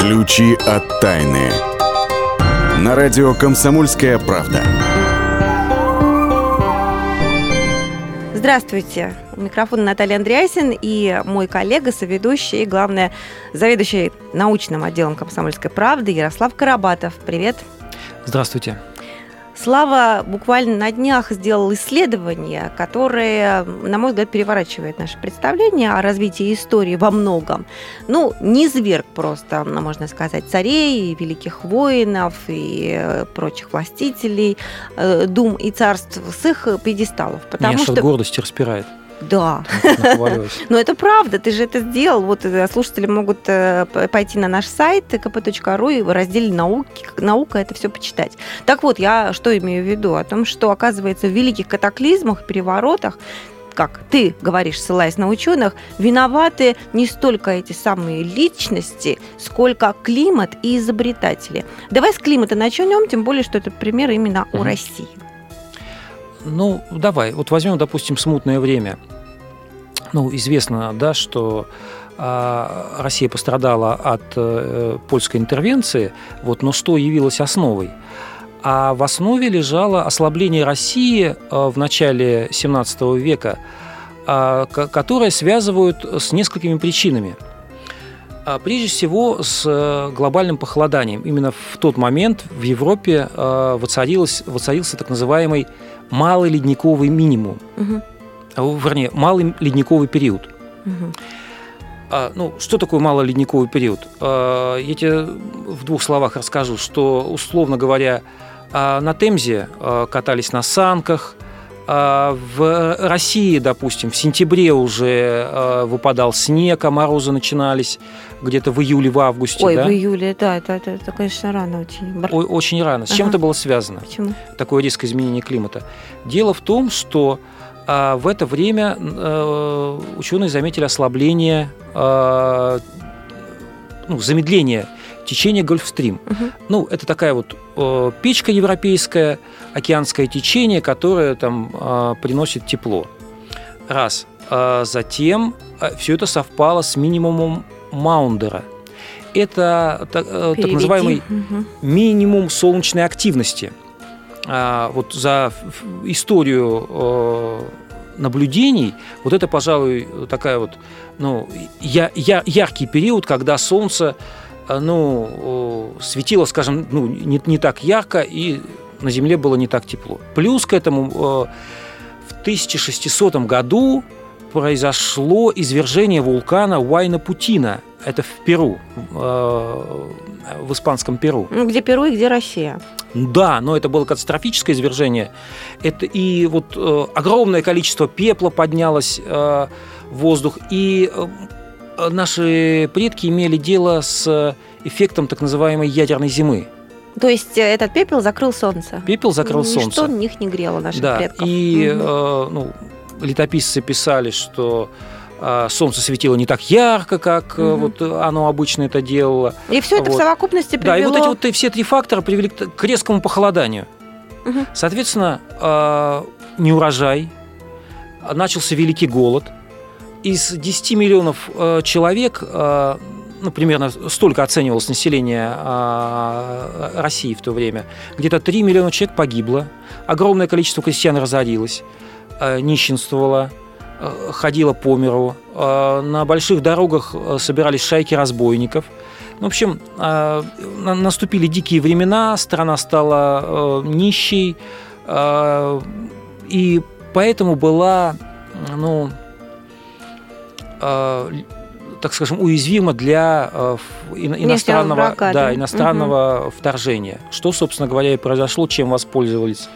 Ключи от тайны. На радио «Комсомольская правда». Здравствуйте. У микрофона Наталья Андреасин и мой коллега, соведущий и, главное, заведующий научным отделом «Комсомольской правды» Ярослав Карабатов. Привет. Здравствуйте. Слава буквально на днях сделал исследование, которое, на мой взгляд, переворачивает наше представление о развитии истории во многом. Ну, не зверг просто, можно сказать, царей, великих воинов и э, прочих властителей, э, дум и царств с их пьедесталов. Потому Меня что гордости распирает. Да. Но это правда, ты же это сделал. Вот э, слушатели могут э, пойти на наш сайт kp.ru и в разделе науки, наука это все почитать. Так вот, я что имею в виду? О том, что, оказывается, в великих катаклизмах, переворотах как ты говоришь, ссылаясь на ученых, виноваты не столько эти самые личности, сколько климат и изобретатели. Давай с климата начнем, тем более, что это пример именно у России. Ну, давай, вот возьмем, допустим, смутное время. Ну, известно, да, что а, Россия пострадала от э, польской интервенции, вот, но что явилось основой? А в основе лежало ослабление России э, в начале 17 века, э, которое связывают с несколькими причинами. А, прежде всего с э, глобальным похолоданием. Именно в тот момент в Европе воцарился так называемый малый ледниковый минимум, угу. вернее, малый ледниковый период. Угу. А, ну, что такое малый ледниковый период? А, я тебе в двух словах расскажу, что, условно говоря, а, на Темзе а, катались на санках, в России, допустим, в сентябре уже а, выпадал снег, а морозы начинались где-то в июле, в августе. Ой, да? в июле, да, это, это, это конечно, рано очень. О, очень рано. С ага. чем это было связано? Почему? Такое резкое изменение климата. Дело в том, что а, в это время а, ученые заметили ослабление, а, ну, замедление течение Гольфстрим. Угу. Ну, это такая вот э, печка европейская, океанское течение, которое там э, приносит тепло. Раз. А затем э, все это совпало с минимумом Маундера. Это так, э, так называемый угу. минимум солнечной активности. А, вот за историю э, наблюдений, вот это, пожалуй, такая вот, ну, я, я, яркий период, когда Солнце Э, ну, светило, скажем, ну, не, не так ярко, и на Земле было не так тепло. Плюс к этому э, в 1600 году произошло извержение вулкана Уайна-Путина. Это в Перу, э, в испанском Перу. Ну, где Перу и где Россия. Да, но это было катастрофическое извержение. Это и вот огромное количество пепла поднялось в воздух, и наши предки имели дело с эффектом так называемой ядерной зимы. То есть э, этот пепел закрыл солнце? Пепел закрыл Ничто солнце. Что них не грело наших да, предков. И угу. э, ну, летописцы писали, что э, солнце светило не так ярко, как угу. вот оно обычно это делало. И все это вот. в совокупности привело... Да, и вот эти вот все три фактора привели к резкому похолоданию. Угу. Соответственно, э, неурожай, начался великий голод – из 10 миллионов э, человек, э, ну, примерно столько оценивалось население э, России в то время, где-то 3 миллиона человек погибло, огромное количество крестьян разорилось, нищенствовало, ходило по миру, на больших дорогах собирались шайки разбойников. Ну, в общем, наступили дикие времена, страна стала нищей, и поэтому была, ну, так скажем, уязвима для э, иностранного, да, иностранного угу. вторжения. Что, собственно говоря, и произошло, чем воспользовались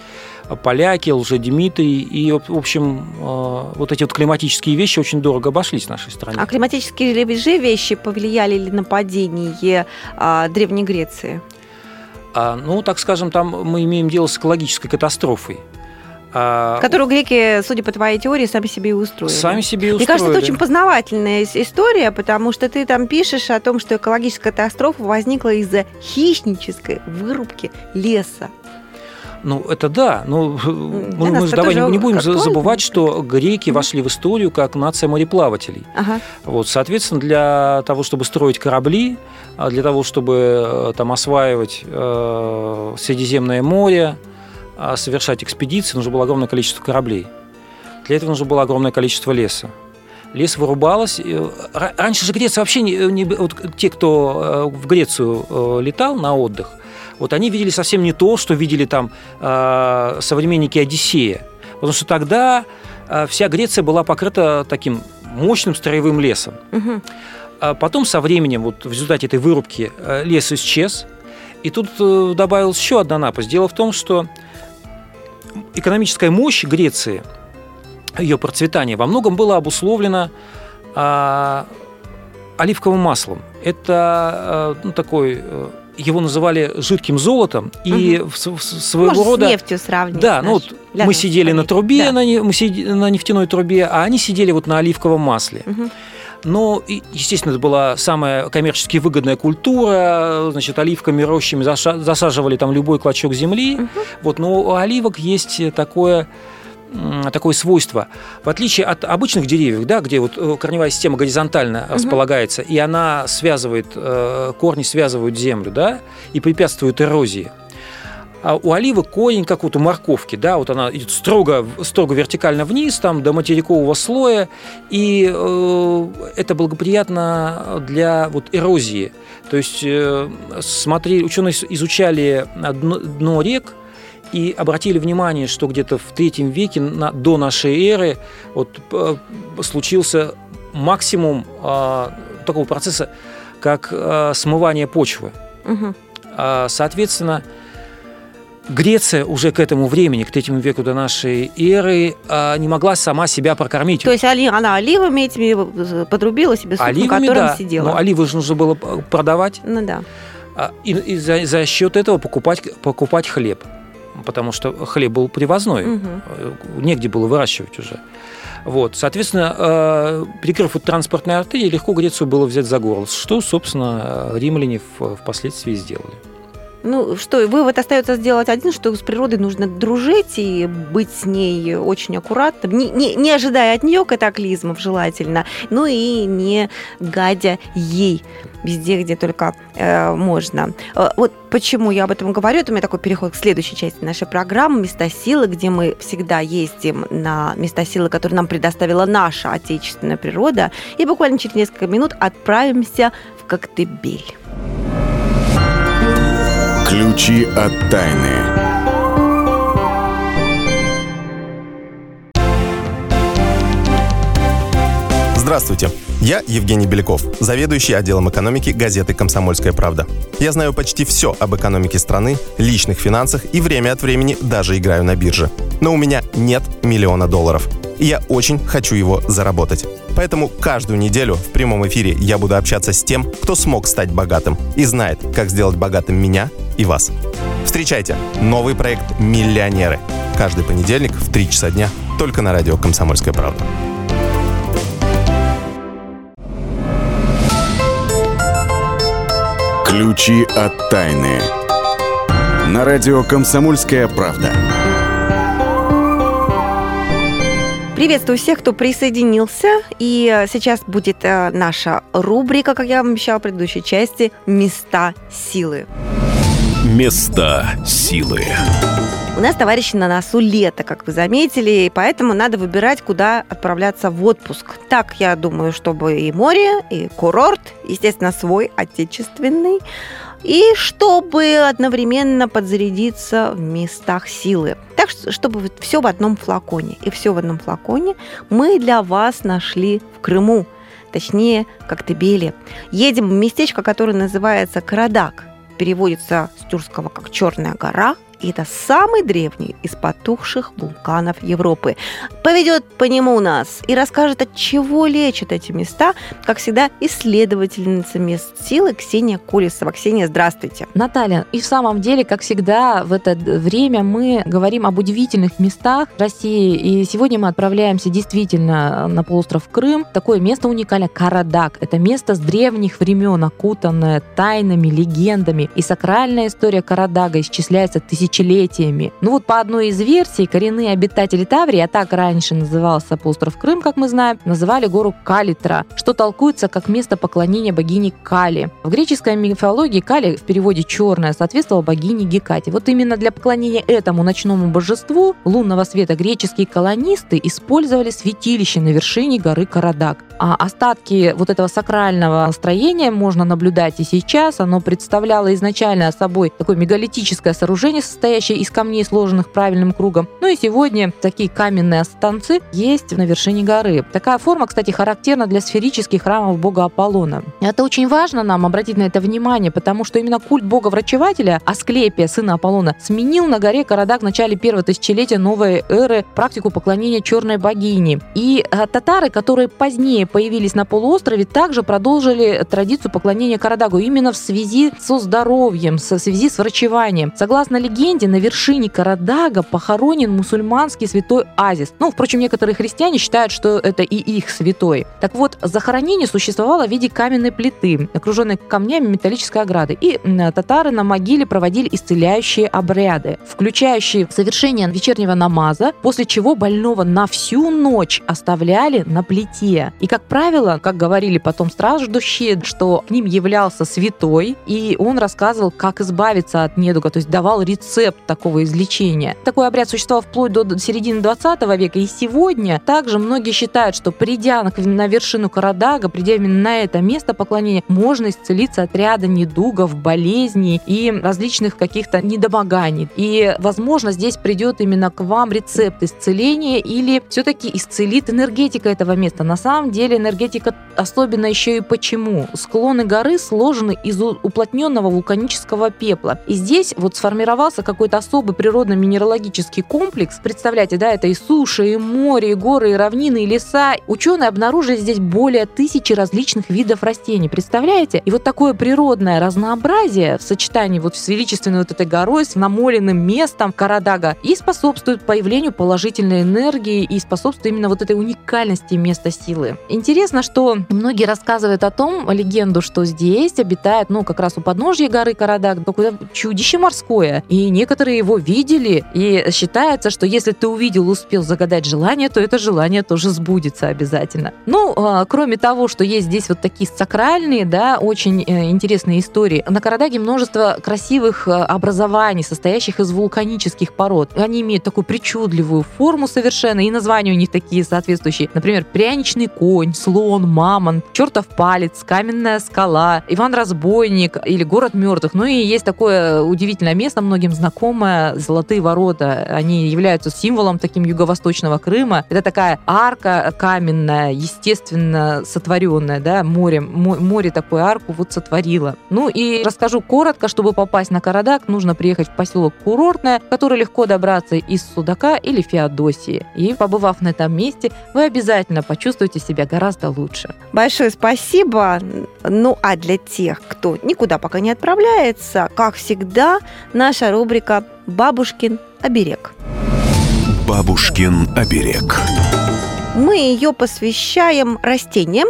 поляки, лжедимитрий. И, в общем, э, вот эти вот климатические вещи очень дорого обошлись в нашей стране. А климатические же вещи повлияли ли на падение а, Древней Греции? А, ну, так скажем, там мы имеем дело с экологической катастрофой. А, Которую греки, судя по твоей теории, сами себе и устроили. Сами себе и устроили. Мне кажется, это очень познавательная история, потому что ты там пишешь о том, что экологическая катастрофа возникла из-за хищнической вырубки леса. Ну, это да. Но мы, мы давай не, не будем забывать, что греки угу. вошли в историю как нация мореплавателей. Ага. Вот, соответственно, для того, чтобы строить корабли, а для того, чтобы э, там осваивать э, Средиземное море, совершать экспедиции, нужно было огромное количество кораблей. Для этого нужно было огромное количество леса. Лес вырубалось. Раньше же Греция вообще не, не вот те, кто э, в Грецию э, летал на отдых, вот они видели совсем не то, что видели там э, современники Одиссея. Потому что тогда вся Греция была покрыта таким мощным строевым лесом. Угу. А потом со временем, вот в результате этой вырубки, лес исчез. И тут добавилась еще одна напасть. Дело в том, что экономическая мощь Греции – ее процветание во многом было обусловлено а, оливковым маслом. Это а, ну, такой э, его называли жидким золотом и угу. в, в, своего Может, рода с нефтью сравнить. Да, ну вот мы сидели на трубе, да. на, мы сидели на нефтяной трубе, а они сидели вот на оливковом масле. Угу. Но, естественно, это была самая коммерчески выгодная культура. Значит, оливками, рощами засаживали там любой клочок земли. Угу. Вот, но у оливок есть такое такое свойство. В отличие от обычных деревьев, да, где вот э, корневая система горизонтально угу. располагается, и она связывает, э, корни связывают землю, да, и препятствуют эрозии. А у оливы корень, как вот у морковки, да, вот она идет строго, строго вертикально вниз, там, до материкового слоя, и э, это благоприятно для вот эрозии. То есть, э, смотри, ученые изучали дно, дно рек, и обратили внимание, что где-то в третьем веке на, до нашей эры вот, э, случился максимум э, такого процесса, как э, смывание почвы. Угу. Э, соответственно, Греция уже к этому времени, к третьему веку до нашей эры, э, не могла сама себя прокормить. То есть она оливами этими подрубила себе суп, оливами, на котором да, сидела. Но оливы же нужно было продавать. Ну да. А, и, и за, за счет этого покупать, покупать хлеб потому что хлеб был привозной, угу. негде было выращивать уже. Вот, соответственно, э, перекрыв вот транспортные артерии, легко Грецию было взять за горло, что, собственно, римляне впоследствии сделали. Ну что, вывод остается сделать один, что с природой нужно дружить и быть с ней очень аккуратным, не, не, не ожидая от нее катаклизмов желательно, но и не гадя ей везде, где только э, можно. Э, вот почему я об этом говорю, это у меня такой переход к следующей части нашей программы «Места силы», где мы всегда ездим на места силы, которые нам предоставила наша отечественная природа, и буквально через несколько минут отправимся в Коктебель. Ключи от тайны. Здравствуйте. Я Евгений Беляков, заведующий отделом экономики газеты «Комсомольская правда». Я знаю почти все об экономике страны, личных финансах и время от времени даже играю на бирже. Но у меня нет миллиона долларов. И я очень хочу его заработать. Поэтому каждую неделю в прямом эфире я буду общаться с тем, кто смог стать богатым и знает, как сделать богатым меня и вас. Встречайте новый проект «Миллионеры». Каждый понедельник в 3 часа дня только на радио «Комсомольская правда». Ключи от тайны. На радио «Комсомольская правда». Приветствую всех, кто присоединился. И э, сейчас будет э, наша рубрика, как я вам обещала в предыдущей части, «Места силы». Места силы. У нас, товарищи, на носу лето, как вы заметили, и поэтому надо выбирать, куда отправляться в отпуск. Так, я думаю, чтобы и море, и курорт, естественно, свой, отечественный, и чтобы одновременно подзарядиться в местах силы. Так, чтобы все в одном флаконе. И все в одном флаконе мы для вас нашли в Крыму, точнее, как Тебеле. Едем в местечко, которое называется Карадак. Переводится с тюркского как «Черная гора», и это самый древний из потухших вулканов Европы. Поведет по нему нас и расскажет, от чего лечат эти места, как всегда, исследовательница мест силы Ксения Колесова. Ксения, здравствуйте. Наталья, и в самом деле, как всегда, в это время мы говорим об удивительных местах России, и сегодня мы отправляемся действительно на полуостров Крым. Такое место уникальное – Карадак. Это место с древних времен, окутанное тайнами, легендами. И сакральная история Карадага исчисляется тысяч тысячелетиями. Ну вот по одной из версий, коренные обитатели Таврии, а так раньше назывался полуостров Крым, как мы знаем, называли гору Калитра, что толкуется как место поклонения богини Кали. В греческой мифологии Кали в переводе «черная» соответствовала богине Гекате. Вот именно для поклонения этому ночному божеству лунного света греческие колонисты использовали святилище на вершине горы Карадак. А остатки вот этого сакрального строения можно наблюдать и сейчас. Оно представляло изначально собой такое мегалитическое сооружение, из камней, сложенных правильным кругом. Ну и сегодня такие каменные станцы есть на вершине горы. Такая форма, кстати, характерна для сферических храмов бога Аполлона. Это очень важно нам обратить на это внимание, потому что именно культ бога-врачевателя Асклепия, сына Аполлона, сменил на горе Карадак в начале первого тысячелетия новой эры практику поклонения черной богини. И а, татары, которые позднее появились на полуострове, также продолжили традицию поклонения Карадагу именно в связи со здоровьем, в связи с врачеванием. Согласно легенде, на вершине Карадага похоронен мусульманский святой Азис. Ну, впрочем, некоторые христиане считают, что это и их святой. Так вот, захоронение существовало в виде каменной плиты, окруженной камнями металлической ограды. И татары на могиле проводили исцеляющие обряды, включающие совершение вечернего намаза, после чего больного на всю ночь оставляли на плите. И, как правило, как говорили потом страждущие, что к ним являлся святой, и он рассказывал, как избавиться от недуга, то есть давал рецепт такого излечения. Такой обряд существовал вплоть до середины 20 века, и сегодня также многие считают, что придя на вершину Карадага, придя именно на это место поклонения, можно исцелиться от ряда недугов, болезней и различных каких-то недомоганий. И, возможно, здесь придет именно к вам рецепт исцеления или все-таки исцелит энергетика этого места. На самом деле энергетика особенно еще и почему. Склоны горы сложены из уплотненного вулканического пепла. И здесь вот сформировался какой-то особый природно-минералогический комплекс. Представляете, да, это и суши, и море, и горы, и равнины, и леса. Ученые обнаружили здесь более тысячи различных видов растений. Представляете? И вот такое природное разнообразие в сочетании вот с величественной вот этой горой, с намоленным местом Карадага и способствует появлению положительной энергии и способствует именно вот этой уникальности места силы. Интересно, что многие рассказывают о том, легенду, что здесь обитает, ну, как раз у подножья горы Карадаг, такое чудище морское. И некоторые его видели, и считается, что если ты увидел, успел загадать желание, то это желание тоже сбудется обязательно. Ну, а, кроме того, что есть здесь вот такие сакральные, да, очень э, интересные истории. На Карадаге множество красивых э, образований, состоящих из вулканических пород. Они имеют такую причудливую форму совершенно, и названия у них такие соответствующие. Например, пряничный конь, слон, мамонт, чертов палец, каменная скала, Иван Разбойник или город мертвых. Ну и есть такое удивительное место, многим знакомое, Золотые ворота. Они являются символом таким юго-восточного Крыма. Это такая арка каменная, естественно сотворенная, да, море, море такую арку вот сотворило. Ну и расскажу коротко, чтобы попасть на Карадак, нужно приехать в поселок Курортное, который легко добраться из Судака или Феодосии. И побывав на этом месте, вы обязательно почувствуете себя гораздо лучше. Большое спасибо. Ну а для тех, кто никуда пока не отправляется, как всегда, наша рубрика «Бабушкин оберег». Бабушкин оберег. Мы ее посвящаем растениям.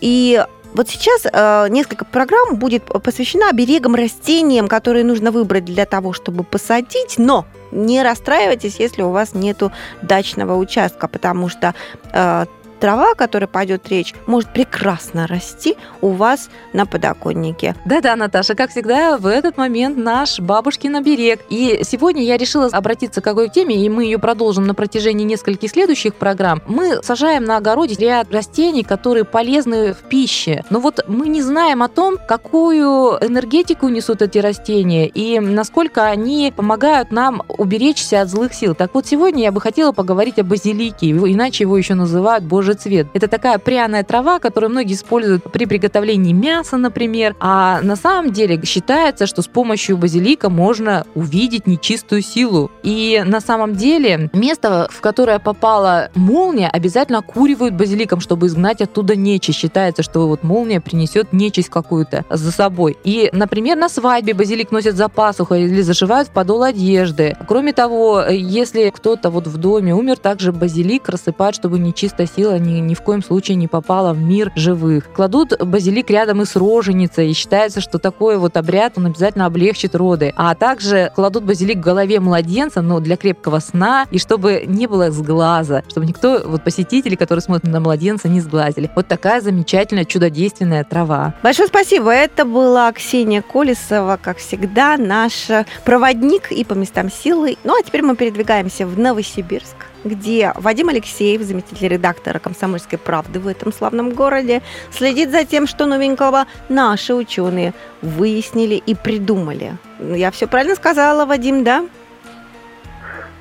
И вот сейчас э, несколько программ будет посвящена оберегам растениям, которые нужно выбрать для того, чтобы посадить, но не расстраивайтесь, если у вас нету дачного участка, потому что э, трава, о которой пойдет речь, может прекрасно расти у вас на подоконнике. Да-да, Наташа, как всегда, в этот момент наш бабушкин оберег. И сегодня я решила обратиться к какой теме, и мы ее продолжим на протяжении нескольких следующих программ. Мы сажаем на огороде ряд растений, которые полезны в пище. Но вот мы не знаем о том, какую энергетику несут эти растения и насколько они помогают нам уберечься от злых сил. Так вот, сегодня я бы хотела поговорить о базилике, иначе его еще называют божий же цвет. Это такая пряная трава, которую многие используют при приготовлении мяса, например. А на самом деле считается, что с помощью базилика можно увидеть нечистую силу. И на самом деле место, в которое попала молния, обязательно окуривают базиликом, чтобы изгнать оттуда нечисть. Считается, что вот молния принесет нечисть какую-то за собой. И, например, на свадьбе базилик носят за пасухой или зашивают в подол одежды. Кроме того, если кто-то вот в доме умер, также базилик рассыпают, чтобы нечистая сила тело ни, ни в коем случае не попало в мир живых. Кладут базилик рядом и с роженицей, и считается, что такой вот обряд, он обязательно облегчит роды. А также кладут базилик в голове младенца, но для крепкого сна, и чтобы не было сглаза, чтобы никто, вот посетители, которые смотрят на младенца, не сглазили. Вот такая замечательная, чудодейственная трава. Большое спасибо. Это была Ксения Колесова, как всегда, наш проводник и по местам силы. Ну а теперь мы передвигаемся в Новосибирск где Вадим Алексеев, заместитель редактора «Комсомольской правды» в этом славном городе, следит за тем, что новенького наши ученые выяснили и придумали. Я все правильно сказала, Вадим, да?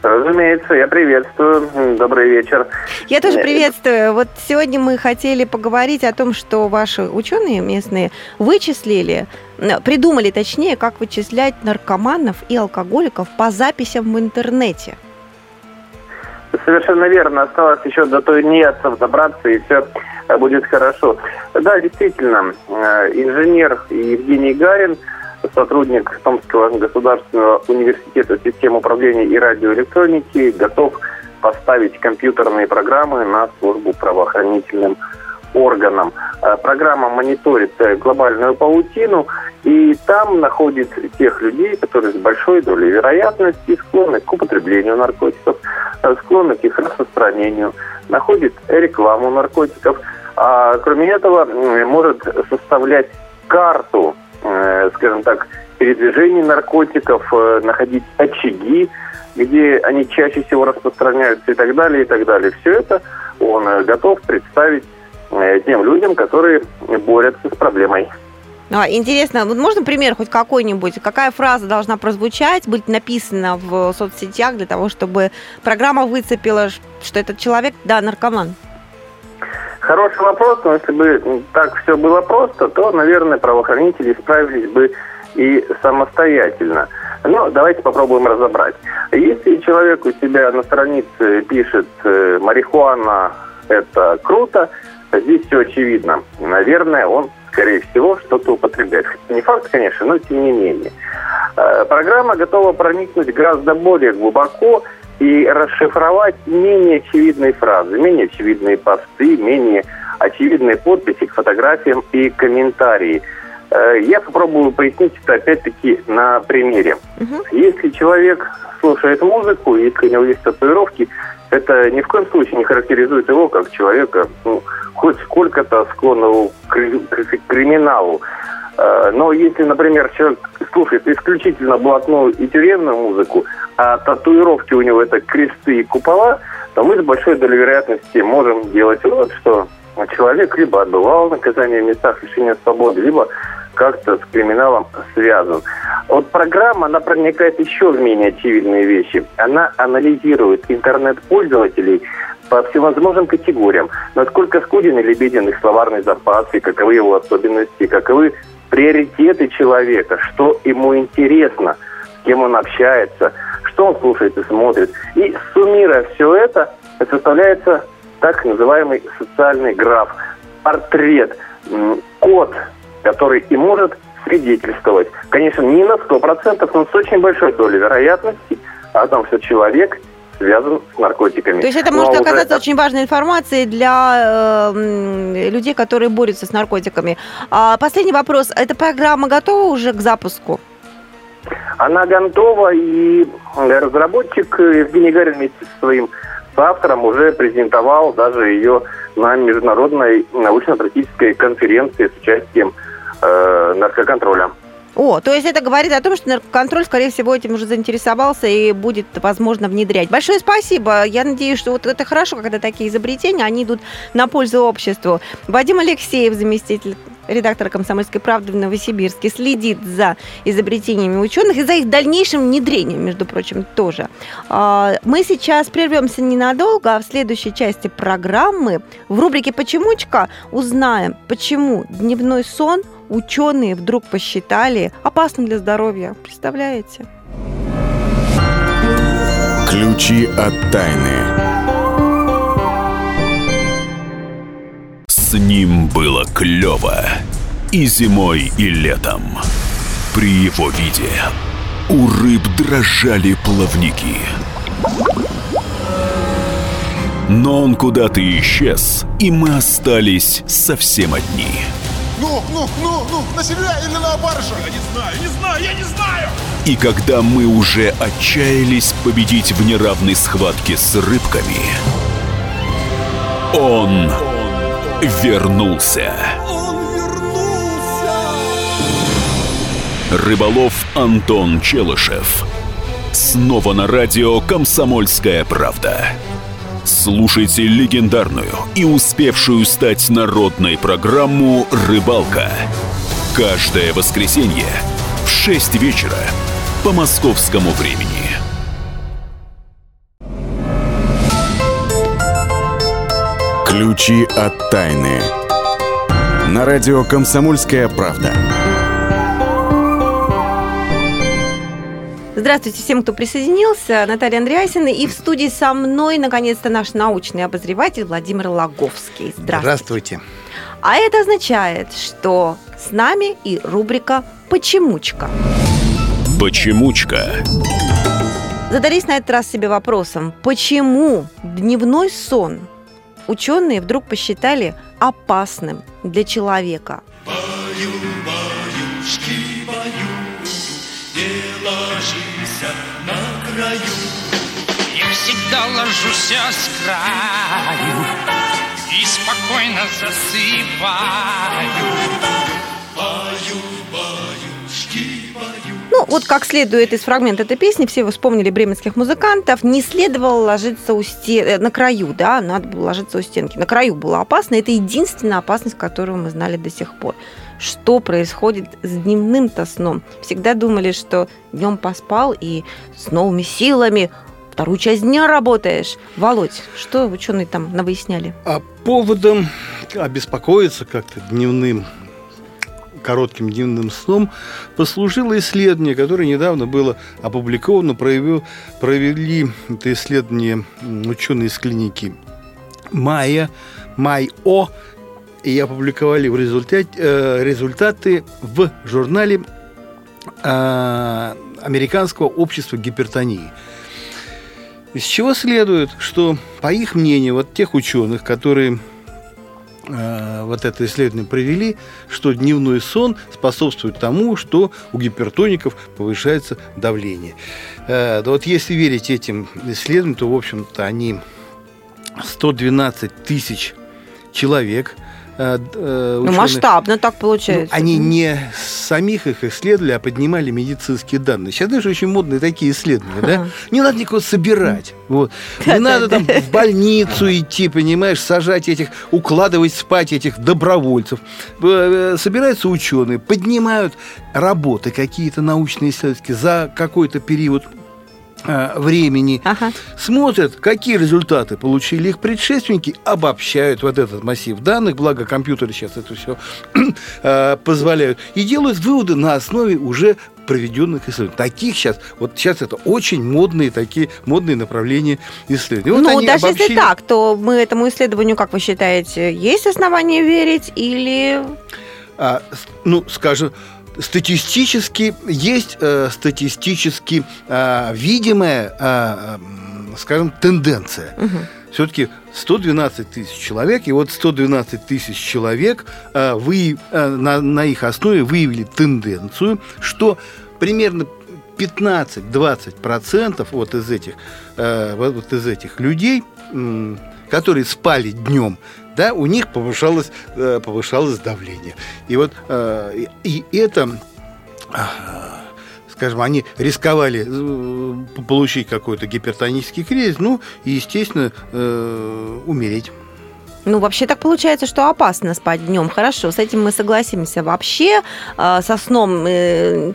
Разумеется, я приветствую. Добрый вечер. Я тоже приветствую. Вот сегодня мы хотели поговорить о том, что ваши ученые местные вычислили, придумали точнее, как вычислять наркоманов и алкоголиков по записям в интернете. Совершенно верно. Осталось еще до той тунеядцев добраться, и все будет хорошо. Да, действительно, э, инженер Евгений Гарин, сотрудник Томского государственного университета систем управления и радиоэлектроники, готов поставить компьютерные программы на службу правоохранительным органам. Э, программа мониторит э, глобальную паутину, и там находит тех людей, которые с большой долей вероятности склонны к употреблению наркотиков, э, склонны к их распространению, находит рекламу наркотиков. А кроме этого, может составлять карту, скажем так, передвижений наркотиков, находить очаги, где они чаще всего распространяются и так далее, и так далее. Все это он готов представить тем людям, которые борются с проблемой. А, интересно, вот можно пример хоть какой-нибудь? Какая фраза должна прозвучать, быть написана в соцсетях для того, чтобы программа выцепила, что этот человек, да, наркоман? Хороший вопрос, но если бы так все было просто, то, наверное, правоохранители справились бы и самостоятельно. Но давайте попробуем разобрать. Если человек у себя на странице пишет э, «марихуана – это круто», Здесь все очевидно. Наверное, он, скорее всего, что-то употребляет. Не факт, конечно, но тем не менее. Э, программа готова проникнуть гораздо более глубоко и расшифровать менее очевидные фразы, менее очевидные посты, менее очевидные подписи к фотографиям и комментарии. Э, я попробую пояснить это опять-таки на примере. Угу. Если человек слушает музыку, если у него есть татуировки, это ни в коем случае не характеризует его как человека, ну, хоть сколько-то склонного к, криминалу. Э, но если, например, человек слушает исключительно блатную и тюремную музыку, а татуировки у него это кресты и купола, то мы с большой долей вероятности можем делать вывод, что человек либо отбывал наказание в местах лишения свободы, либо как-то с криминалом связан. Вот программа, она проникает еще в менее очевидные вещи. Она анализирует интернет-пользователей по всевозможным категориям. Насколько скуден или беден их словарный запас, и каковы его особенности, каковы приоритеты человека, что ему интересно, с кем он общается, что он слушает и смотрит. И суммируя все это, составляется так называемый социальный граф, портрет, код, который и может свидетельствовать, конечно, не на 100%, но с очень большой долей вероятности о том, что человек связан с наркотиками. То есть это может ну, а оказаться это... очень важной информацией для э, людей, которые борются с наркотиками. А последний вопрос. Эта программа готова уже к запуску? Она готова, и разработчик Евгений Гарин вместе со своим автором уже презентовал даже ее на международной научно-практической конференции с участием э, наркоконтроля. О, то есть это говорит о том, что наркоконтроль, скорее всего, этим уже заинтересовался и будет, возможно, внедрять. Большое спасибо. Я надеюсь, что вот это хорошо, когда такие изобретения, они идут на пользу обществу. Вадим Алексеев, заместитель редактора «Комсомольской правды» в Новосибирске, следит за изобретениями ученых и за их дальнейшим внедрением, между прочим, тоже. А, мы сейчас прервемся ненадолго, а в следующей части программы в рубрике «Почемучка» узнаем, почему дневной сон ученые вдруг посчитали опасным для здоровья. Представляете? Ключи от тайны. С ним было клево и зимой, и летом. При его виде у рыб дрожали плавники. Но он куда-то исчез, и мы остались совсем одни. Ну, ну, ну, ну, на себя или на баржу? Я не знаю, не знаю, я не знаю! И когда мы уже отчаялись победить в неравной схватке с рыбками, он вернулся. Он вернулся! Рыболов Антон Челышев. Снова на радио «Комсомольская правда». Слушайте легендарную и успевшую стать народной программу «Рыбалка». Каждое воскресенье в 6 вечера по московскому времени. Ключи от тайны. На радио «Комсомольская правда». Здравствуйте всем, кто присоединился. Наталья Андреасина. И в студии со мной, наконец-то, наш научный обозреватель Владимир Логовский. Здравствуйте. Здравствуйте. А это означает, что с нами и рубрика «Почемучка». Почемучка. Задались на этот раз себе вопросом, почему дневной сон ученые вдруг посчитали опасным для человека? Баю, баюшки, баю, не ложись на краю. Я всегда ложусь с краю и спокойно засыпаю. Баю, баюшки, баю. Ну, вот как следует из фрагмента этой песни, все вы вспомнили бременских музыкантов, не следовало ложиться у стен... на краю, да, надо было ложиться у стенки. На краю было опасно, это единственная опасность, которую мы знали до сих пор. Что происходит с дневным-то сном? Всегда думали, что днем поспал и с новыми силами вторую часть дня работаешь. Володь, что ученые там навыясняли? А поводом обеспокоиться как-то дневным коротким дневным сном послужило исследование, которое недавно было опубликовано, проявил, провели это исследование ученые из клиники Майя, Майо, и опубликовали в результате, э, результаты в журнале э, Американского общества гипертонии. Из чего следует, что, по их мнению, вот тех ученых, которые э, вот это исследование провели, что дневной сон способствует тому, что у гипертоников повышается давление. Э, да вот если верить этим исследованиям, то, в общем-то, они 112 тысяч человек э, э, Ну, ученых- масштабно так ну, получается. они не самих их исследовали, а поднимали медицинские данные. Сейчас даже очень модные такие исследования, да? Не надо никого собирать. Вот. Не надо там в больницу идти, понимаешь, сажать этих, укладывать спать этих добровольцев. Э, Собираются ученые, поднимают работы какие-то научные исследовательские за какой-то период времени, Ага. смотрят, какие результаты получили их предшественники, обобщают вот этот массив данных, благо компьютеры сейчас это все позволяют, и делают выводы на основе уже проведенных исследований. Таких сейчас, вот сейчас это очень модные такие, модные направления исследований. Вот ну, даже если обобщили- так, то мы этому исследованию, как вы считаете, есть основания верить или... а, ну, скажем, статистически есть э, статистически а, видимая, м, скажем, тенденция. Мгм. Все-таки 112 тысяч человек, и вот 112 тысяч человек а, вы, а, на, на их основе выявили тенденцию, что примерно 15-20% вот из этих, э, вот из этих людей, которые спали днем, да, у них повышалось, э, повышалось давление. И вот э, и это а, скажем, они рисковали э, получить какой-то гипертонический кризис, ну и, естественно, умереть. Ну, вообще так получается, что опасно спать днем. Хорошо, с этим мы согласимся. Вообще э, со сном э,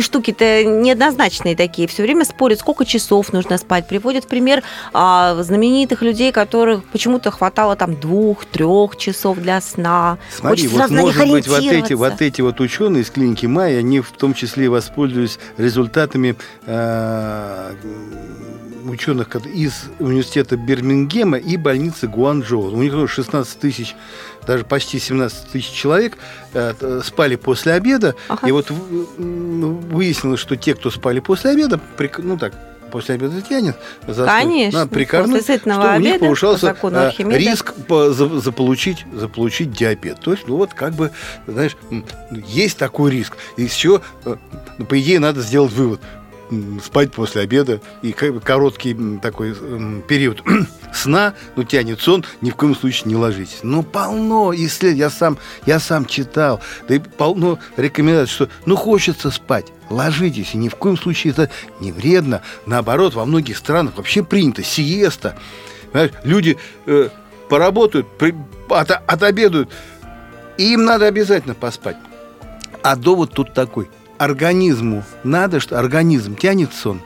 штуки-то неоднозначные такие. Все время спорят, сколько часов нужно спать. Приводят пример а, знаменитых людей, которых почему-то хватало там двух-трех часов для сна. Смотри, Хочется вот может быть вот эти, вот эти вот ученые из клиники Майя, они в том числе воспользуются результатами э, ученых из университета Бирмингема и больницы Гуанчжоу. У них тоже 16 тысяч, даже почти 17 тысяч человек э, спали после обеда. Ага. И вот выяснилось, что те, кто спали после обеда, ну так, после обеда тянет. Конечно. Надо После сытного что у них обеда, повышался по э, Архимеда. риск по- за- заполучить, заполучить диабет. То есть, ну вот как бы, знаешь, есть такой риск. Из чего, э, по идее, надо сделать вывод. Спать после обеда и короткий такой период сна, ну, тянет сон, ни в коем случае не ложитесь. Ну, полно исследований, я сам, я сам читал, да и полно рекомендаций, что, ну, хочется спать, ложитесь, и ни в коем случае это не вредно. Наоборот, во многих странах вообще принято сиеста. Знаешь, люди э, поработают, при- ото- отобедают, и им надо обязательно поспать. А довод тут такой. Организму надо, что организм тянет сон,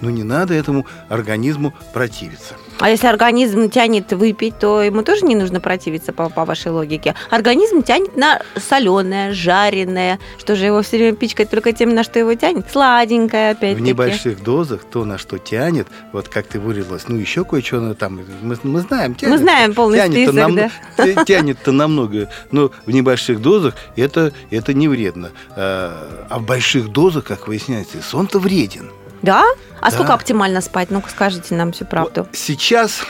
но не надо этому организму противиться. А если организм тянет выпить, то ему тоже не нужно противиться по, по вашей логике. Организм тянет на соленое, жареное. Что же его все время пичкать только тем, на что его тянет? Сладенькое, В опять-таки. небольших дозах то, на что тянет, вот как ты выразилась, ну еще кое-что там, мы, мы знаем, тянет. Мы знаем полный тянет-то список, нам- да. тя- Тянет-то намного, но в небольших дозах это, это не вредно. А а в больших дозах, как выясняется, сон-то вреден. Да? А Да. сколько оптимально спать? Ну-ка, скажите нам всю правду. Сейчас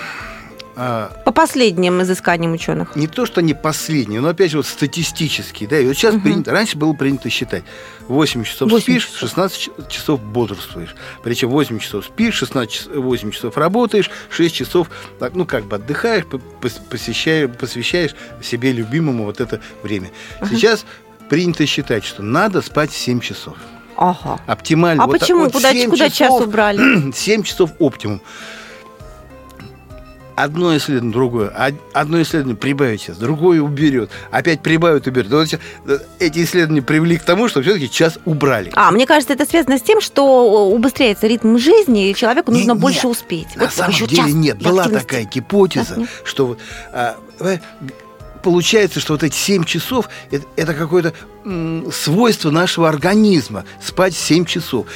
а, По последним изысканиям ученых. не то, что не последние, но опять же вот статистически, да, и вот сейчас Мгм. принято, раньше было принято считать, 8 часов 8 спишь, часов. 16 ч- часов бодрствуешь. Причем 8 часов спишь, 16 час- 8 часов работаешь, 6 часов, так, ну, как бы отдыхаешь, по- пос- посещаешь, посвящаешь себе любимому вот это время. Сейчас принято считать, что надо спать 7 часов. Ага. Оптимально. А Вот- почему? вот куда, 7 куда час часов- убрали? 7 часов оптимум. Одно исследование, другое. Од- Одно исследование прибавит сейчас, другое уберет. Опять прибавит, уберет. Вот э, эти исследования привели к тому, что все-таки час убрали. А, мне кажется, это связано с тем, что убыстряется ритм жизни, и человеку нужно Не- больше нет. успеть. На Вот самом деле час нет. Была такая гипотеза, Нет? что вот, а, э, получается, что вот эти 7 часов это, это какое-то свойство нашего организма спать 7 часов.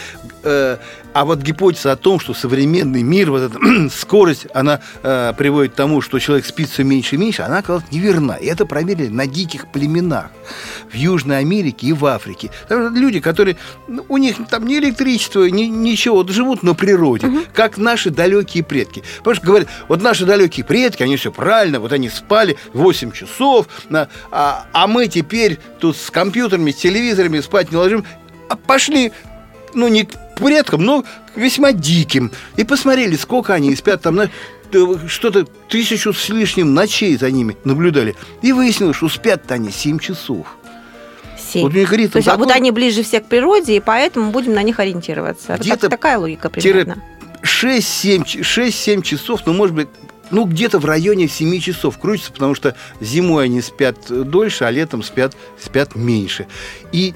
Э, а вот гипотеза о том, что современный мир, вот эта скорость, она э, приводит к тому, что человек спит все меньше и меньше, она оказалась неверна. И это проверили на диких племенах в Южной Америке и в Африке. Там люди, которые, ну, у них там ни электричества, ни, ничего, вот живут на природе, как наши далекие предки. Потому что говорят, вот наши далекие предки, они все правильно, вот они спали 8 часов, на- а, а мы теперь тут с компьютерами, с телевизорами спать не ложим, а пошли, ну, не предкам, но весьма диким. И посмотрели, сколько они спят там, на- что-то тысячу с лишним ночей за ними наблюдали. И выяснилось, что спят-то они 7 часов. Семь. Вот у них ритм То есть а вот такой. они ближе всех к природе, и поэтому будем на них ориентироваться. Где-то так- такая логика примерно. 6-7 ч- 6-7 часов, ну, может быть, ну, где-то в районе 7 часов крутится, потому что зимой они спят дольше, а летом спят, спят меньше. И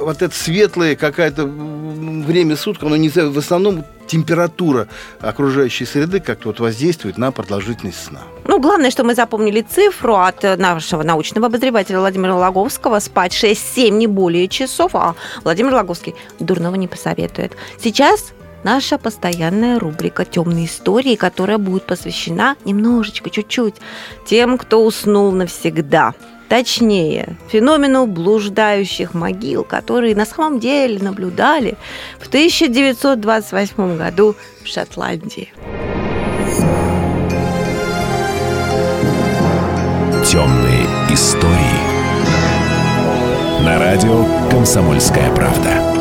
вот это светлое какое-то время суток, оно не в основном температура окружающей среды как-то вот воздействует на продолжительность сна. Ну, главное, что мы запомнили цифру от э, нашего научного обозревателя Владимира Логовского спать 6-7 не более часов, а Владимир Логовский дурного не посоветует. Сейчас наша постоянная рубрика «Темные истории», которая будет посвящена немножечко, чуть-чуть тем, кто уснул навсегда. Точнее, феномену блуждающих могил, которые на самом деле наблюдали в 1928 году в Шотландии. Темные истории. На радио «Комсомольская правда».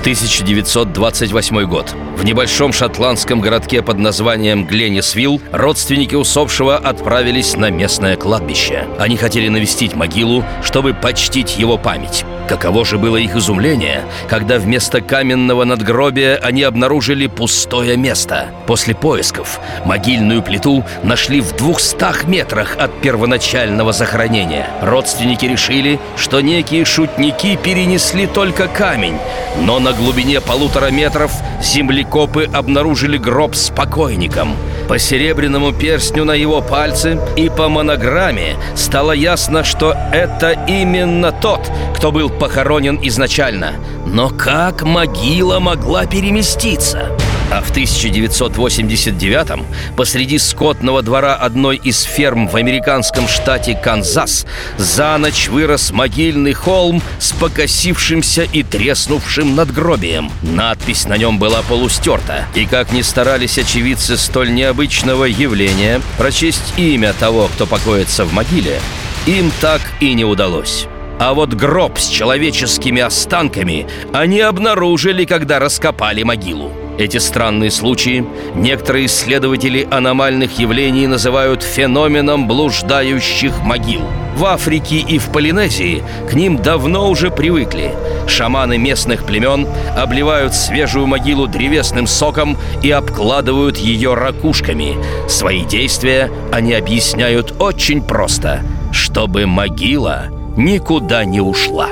1928 год. В небольшом шотландском городке под названием Гленнисвилл родственники усопшего отправились на местное кладбище. Они хотели навестить могилу, чтобы почтить его память. Каково же было их изумление, когда вместо каменного надгробия они обнаружили пустое место. После поисков могильную плиту нашли в 200 метрах от первоначального захоронения. Родственники решили, что некие шутники перенесли только камень, но на глубине полутора метров землекопы обнаружили гроб с покойником. По серебряному перстню на его пальце и по монограмме стало ясно, что это именно тот, кто был похоронен изначально. Но как могила могла переместиться? А в 1989-м посреди скотного двора одной из ферм в американском штате Канзас за ночь вырос могильный холм с покосившимся и треснувшим надгробием. Надпись на нем была полустерта. И как ни старались очевидцы столь необычного явления прочесть имя того, кто покоится в могиле, им так и не удалось. А вот гроб с человеческими останками они обнаружили, когда раскопали могилу. Эти странные случаи некоторые исследователи аномальных явлений называют феноменом блуждающих могил. В Африке и в Полинезии к ним давно уже привыкли. Шаманы местных племен обливают свежую могилу древесным соком и обкладывают ее ракушками. Свои действия они объясняют очень просто, чтобы могила никуда не ушла.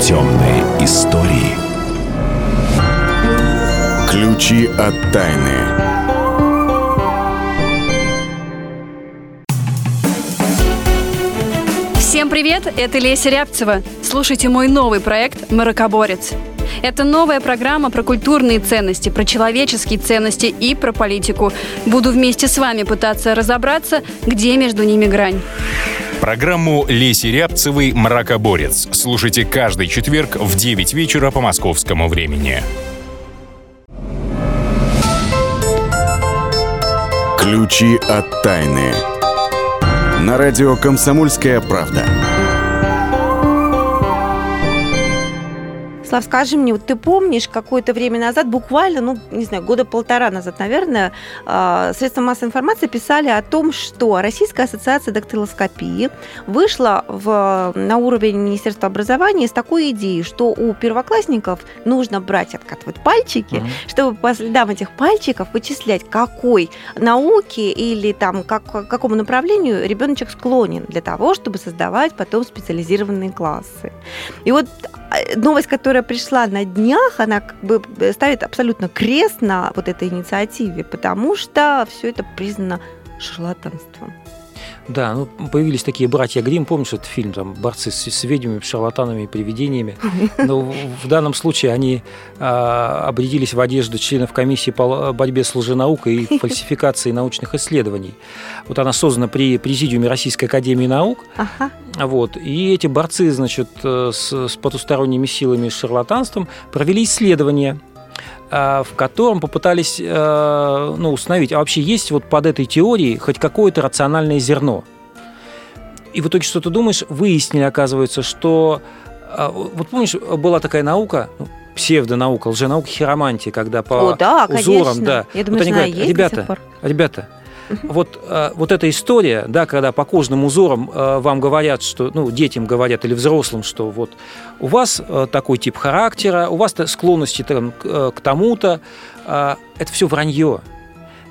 Темные истории. Ключи от тайны. Всем привет, это Леся Рябцева. Слушайте мой новый проект «Маракоборец». Это новая программа про культурные ценности, про человеческие ценности и про политику. Буду вместе с вами пытаться разобраться, где между ними грань. Программу Леси Рябцевой «Мракоборец» слушайте каждый четверг в 9 вечера по московскому времени. Ключи от тайны. На радио «Комсомольская правда». Слав, скажи мне, вот ты помнишь, какое-то время назад, буквально, ну, не знаю, года полтора назад, наверное, а, средства массовой информации писали о том, что Российская ассоциация дактилоскопии вышла в, на уровень Министерства образования с такой идеей, что у первоклассников нужно брать, откатывать пальчики, mm-hmm. чтобы по следам этих пальчиков вычислять, какой науке или там как, какому направлению ребеночек склонен для того, чтобы создавать потом специализированные классы. И вот а, новость, которая пришла на днях, она как бы ставит абсолютно крест на вот этой инициативе, потому что все это признано шарлатанством. Да, ну появились такие братья Грим, помнишь этот фильм, там борцы с, с ведьмами, шарлатанами и привидениями. Но в данном случае они а, обрядились в одежду членов комиссии по борьбе с лженаукой и фальсификацией научных исследований. Вот она создана при Президиуме Российской Академии Наук. Ага. Вот. И эти борцы, значит, э, с, с потусторонними силами и шарлатанством провели исследования а, в котором попытались э, ну, установить, а вообще есть вот под этой теорией хоть какое-то рациональное зерно. И в итоге, что ты думаешь, выяснили, оказывается, что... А, вот помнишь, была такая наука, ну, псевдонаука, лженаука хиромантии, когда по О, да, узорам, конечно. да. Я думаю, вот они говорят, ребята, ребята, вот, э, вот эта история, да, когда по кожным узорам э, вам говорят, что, ну, детям говорят или взрослым, что вот у вас э, такой тип характера, у вас склонности там, к, к тому-то, это все вранье.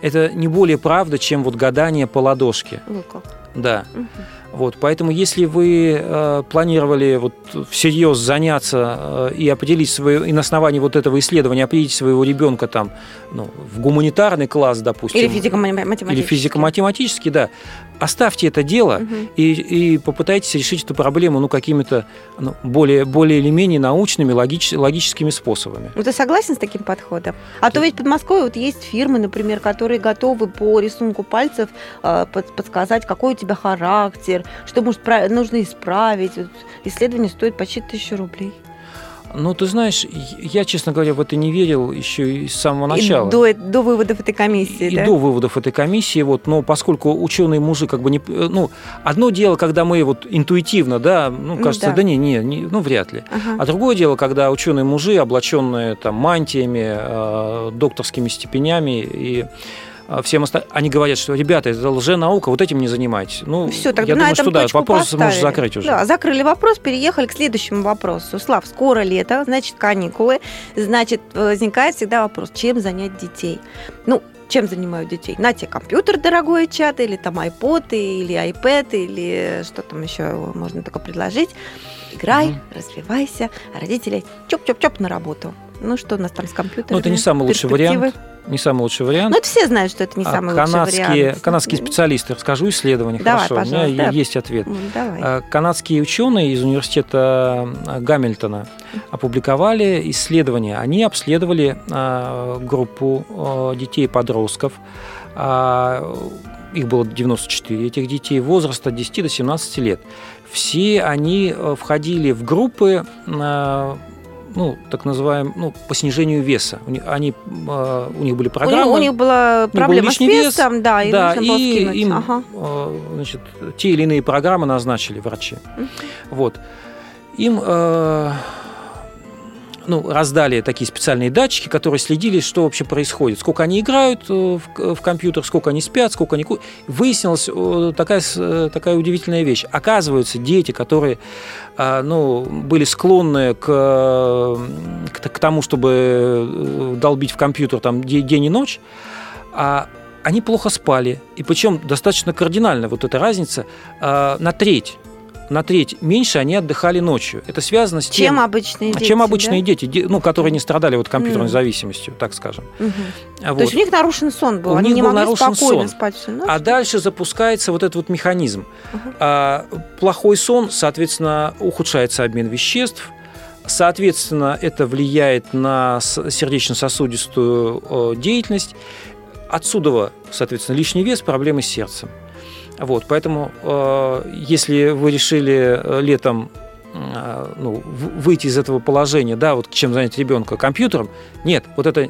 Это не более правда, чем вот гадание по ладошке. Ну как? Да. Угу. Вот, поэтому, если вы э, планировали вот всерьез заняться э, и определить свое, и на основании вот этого исследования определить своего ребенка там, ну, в гуманитарный класс, допустим. Или физико-математический. Или физико-математический, да. Оставьте это дело угу. и, и попытайтесь решить эту проблему ну, какими-то ну, более, более или менее научными, логич, логическими способами. Ну, ты согласен с таким подходом? А то ведь в Подмосковье вот есть фирмы, например, которые готовы по рисунку пальцев э, подсказать, какой у тебя характер, что может, нужно исправить. Исследование стоит почти тысячу рублей. Ну, ты знаешь, я, честно говоря, в это не верил еще и с самого начала. И до, до выводов этой комиссии, и да? до выводов этой комиссии, вот, но поскольку ученые мужи как бы не... Ну, одно дело, когда мы вот интуитивно, да, ну, кажется, да, да не, не, не, ну, вряд ли. Ага. А другое дело, когда ученые мужи, облаченные там мантиями, э, докторскими степенями и всем остальным, они говорят, что, ребята, это лженаука, вот этим не занимайтесь. Ну, Все, тогда я на думаю, этом что да, вопрос поставили. можно закрыть уже. Да, закрыли вопрос, переехали к следующему вопросу. Слав, скоро лето, значит, каникулы, значит, возникает всегда вопрос, чем занять детей. Ну, чем занимают детей? На тебе компьютер дорогой чат, или там iPod, или iPad, или что там еще можно только предложить. Играй, угу. развивайся, а родители чоп-чоп-чоп на работу. Ну, что у нас там с компьютером? Ну, это не самый лучший вариант. не самый лучший вариант. Ну, это все знают, что это не А самый канадские, лучший вариант. Канадские специалисты, расскажу исследование, Давай, хорошо, у меня пожалуйста. есть ответ. Давай. А, Канадские ученые из университета а, Гамильтона опубликовали исследование. Они обследовали группу а, детей-подростков. А, Их было 94 этих детей возраста от 10 до 17 лет. Все они входили в группы ну, так называемые, ну, по снижению веса. У них, они, э, у них были У них, программы. у них была у них был проблема с лишний вес, весом, да, и да, нужно было и скинуть. им Ага. э, значит, те или иные программы назначили врачи. Вот. Им э, ну, раздали такие специальные датчики, которые следили, что вообще происходит. Сколько они играют э, в, в компьютер, сколько они спят, сколько они... Выяснилась такая, э, такая удивительная вещь. Оказывается, дети, которые э, ну, были склонны к, к, к тому, чтобы долбить в компьютер там, де- день и ночь, а они плохо спали. И причем достаточно кардинально вот эта разница на треть. На треть меньше они отдыхали ночью. Это связано с тем... Чем обычные дети, Чем обычные да? дети, де- ну, которые не страдали вот компьютерной Мгм. зависимостью, так скажем. Мгм. А То есть у них нарушен сон был, У они них не был могли нарушен спокойно сон. спать всю ночь. А дальше запускается вот этот вот механизм. А, плохой сон, соответственно, ухудшается обмен веществ, соответственно, это влияет на сердечно-сосудистую э, деятельность. Отсюда, соответственно, лишний вес, проблемы с сердцем. Вот, поэтому, э, если вы решили э, летом э, ну, выйти из этого положения, да, вот чем занять ребенка компьютером, нет, вот это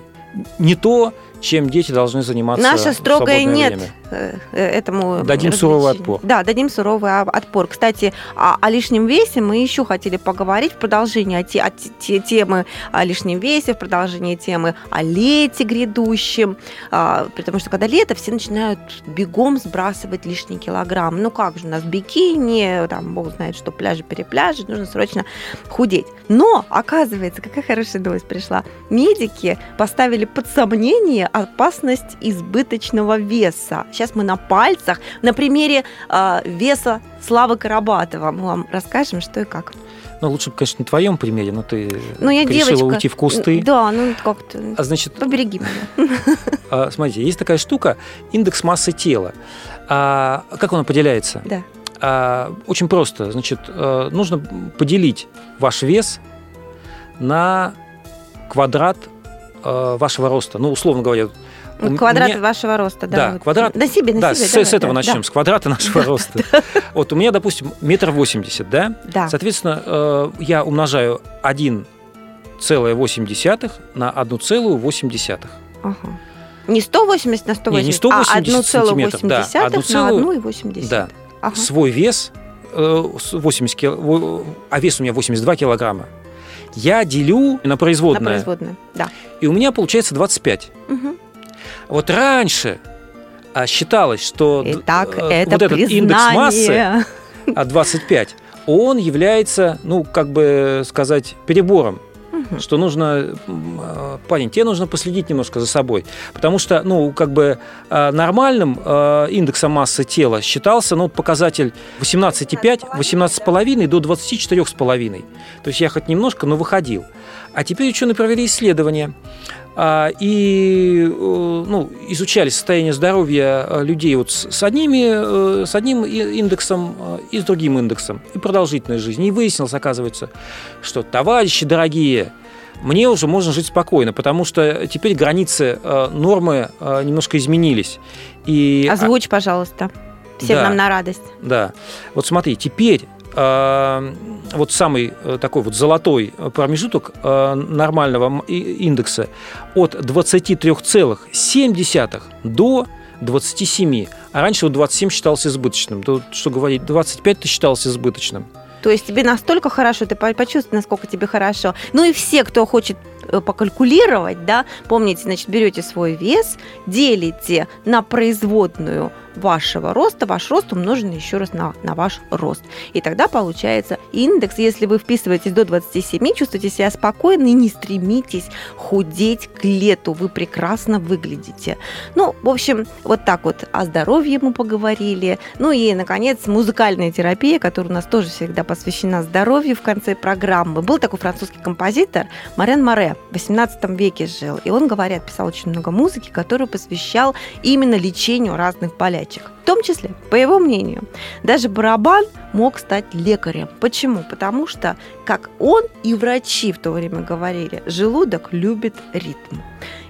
не то, чем дети должны заниматься Наше в строгое свободное нет время. э, э, этому Дадим суровый отпор. Да, дадим суровый отпор. Кстати, о, о лишнем весе мы еще хотели поговорить в продолжении о те- о те- те- темы о лишнем весе, в продолжении темы о лете грядущем. А, потому что когда лето, все начинают бегом сбрасывать лишние килограмм. Ну как же, у нас бикини, там, бог знает, что пляжи, перепляжи, нужно срочно худеть. Но, оказывается, какая хорошая новость пришла. Медики поставили под сомнение опасность избыточного веса. Сейчас мы на пальцах, на примере э, веса Славы Карабатова. Мы вам расскажем, что и как. Ну, лучше бы, конечно, на твоем примере, но ты Ну, я решила девочка. уйти в кусты. Да, ну как-то. А значит, Побереги меня. а, смотрите, есть такая штука, индекс массы тела. А, как он определяется? Да. А, очень просто. Значит, э, нужно поделить ваш вес на квадрат вашего роста. Ну, условно говоря, Ну, Квадрат меня- вашего роста, да. Да, квадрат. На себе, на да, себе. с, давай, с этого да, начнем, да. с квадрата нашего роста. Вот у меня, допустим, метр восемьдесят, да? Да. Соответственно, э, я умножаю 1,8 на 1,8. Ага. Не 180 на 180, Не, не 180 а 1,8 сантиметров, да, на одну целую- 1,8. Да. Ага. Свой вес, э, с 80 кил- во- а вес у меня 82 килограмма, я делю на На производное. да. И у меня получается 25. Мгм. Вот раньше а, считалось, что Итак, э, это вот этот индекс массы признание. а 25, он является, ну, как бы сказать, перебором. Мгм. Что нужно, э, парень, тебе нужно последить немножко за собой. Потому что, ну, как бы э, нормальным э, индексом массы тела считался, ну, показатель 18,5, 18,5 до 24,5. То есть я хоть немножко, но выходил. А теперь ученые провели исследования а, и э, ну, изучали состояние здоровья э, людей вот с, одними, э, с одним индексом и с другим индексом, и продолжительность жизни. И выяснилось, оказывается, что, товарищи дорогие, мне уже можно жить спокойно, потому что теперь границы нормы немножко изменились. И, Озвучь, пожалуйста. Всем Да. нам на радость. да. Вот смотри, теперь вот самый э, такой вот золотой промежуток э, нормального индекса от 23,7 до 27. А раньше вот 27 считался избыточным. То, что говорить, 25 ты считался избыточным. То есть тебе настолько хорошо, ты по- почувствуй, насколько тебе хорошо. Ну и все, кто хочет э, покалькулировать, да, помните, значит, берете свой вес, делите на производную вашего роста, ваш рост умноженный еще раз на, на ваш рост. И тогда получается индекс, если вы вписываетесь до 27, чувствуете себя спокойно и не стремитесь худеть к лету, вы прекрасно выглядите. Ну, в общем, вот так вот о здоровье мы поговорили. Ну и, наконец, музыкальная терапия, которая у нас тоже всегда посвящена здоровью в конце программы. Был такой французский композитор Марен Море. В 18 веке жил. И он, говорят, писал очень много музыки, которую посвящал именно лечению разных болячек. В том числе, по его мнению, даже барабан мог стать лекарем. Почему? Потому что, как он и врачи в то время говорили, желудок любит ритм.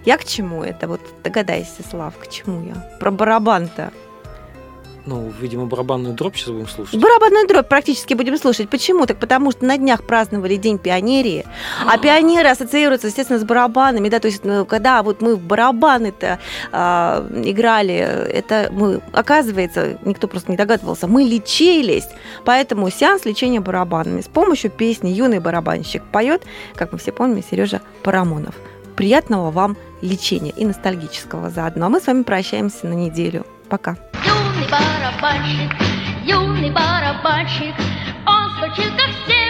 Я к чему это? Вот догадайся, Слав, к чему я? Про барабан-то. Ну, видимо, барабанную дробь сейчас будем слушать. Барабанную дробь практически будем слушать. Почему? Так потому что на днях праздновали День пионерии, а пионеры ассоциируются, естественно, с барабанами, да, то есть ну, когда вот мы в барабаны-то э, играли, это мы, оказывается, никто просто не догадывался, мы лечились, поэтому сеанс лечения барабанами с помощью песни «Юный барабанщик» поет, как мы все помним, Сережа Парамонов. Приятного вам лечения и ностальгического заодно. А мы с вами прощаемся на неделю. Пока барабанщик, юный барабанщик, он стучит, как сердце,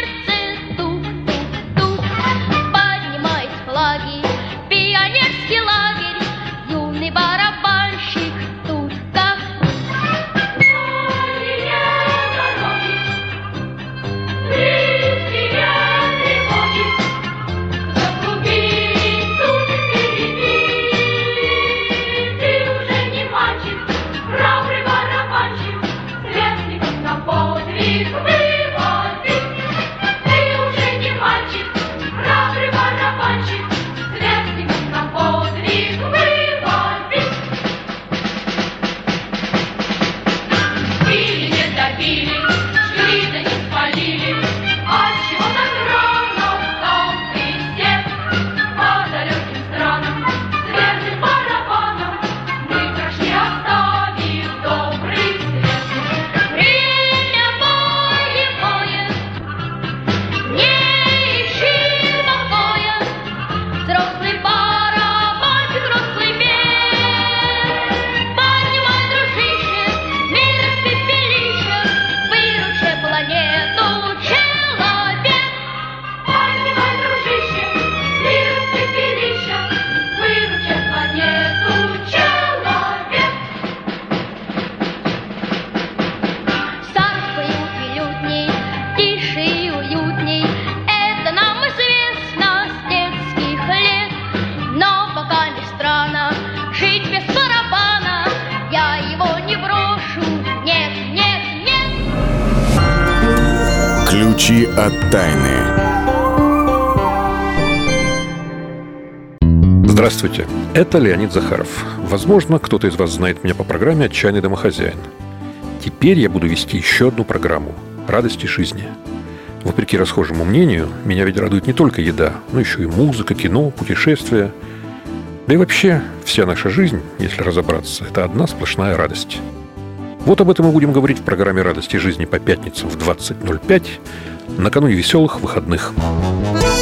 Здравствуйте, это Леонид Захаров. Возможно, кто-то из вас знает меня по программе «Отчаянный домохозяин». Теперь я буду вести еще одну программу «Радости жизни». Вопреки расхожему мнению, меня ведь радует не только еда, но еще и музыка, кино, путешествия. Да и вообще, вся наша жизнь, если разобраться, это одна сплошная радость – вот об этом мы будем говорить в программе «Радости жизни» по пятницам в 20.05 накануне веселых выходных. Музыка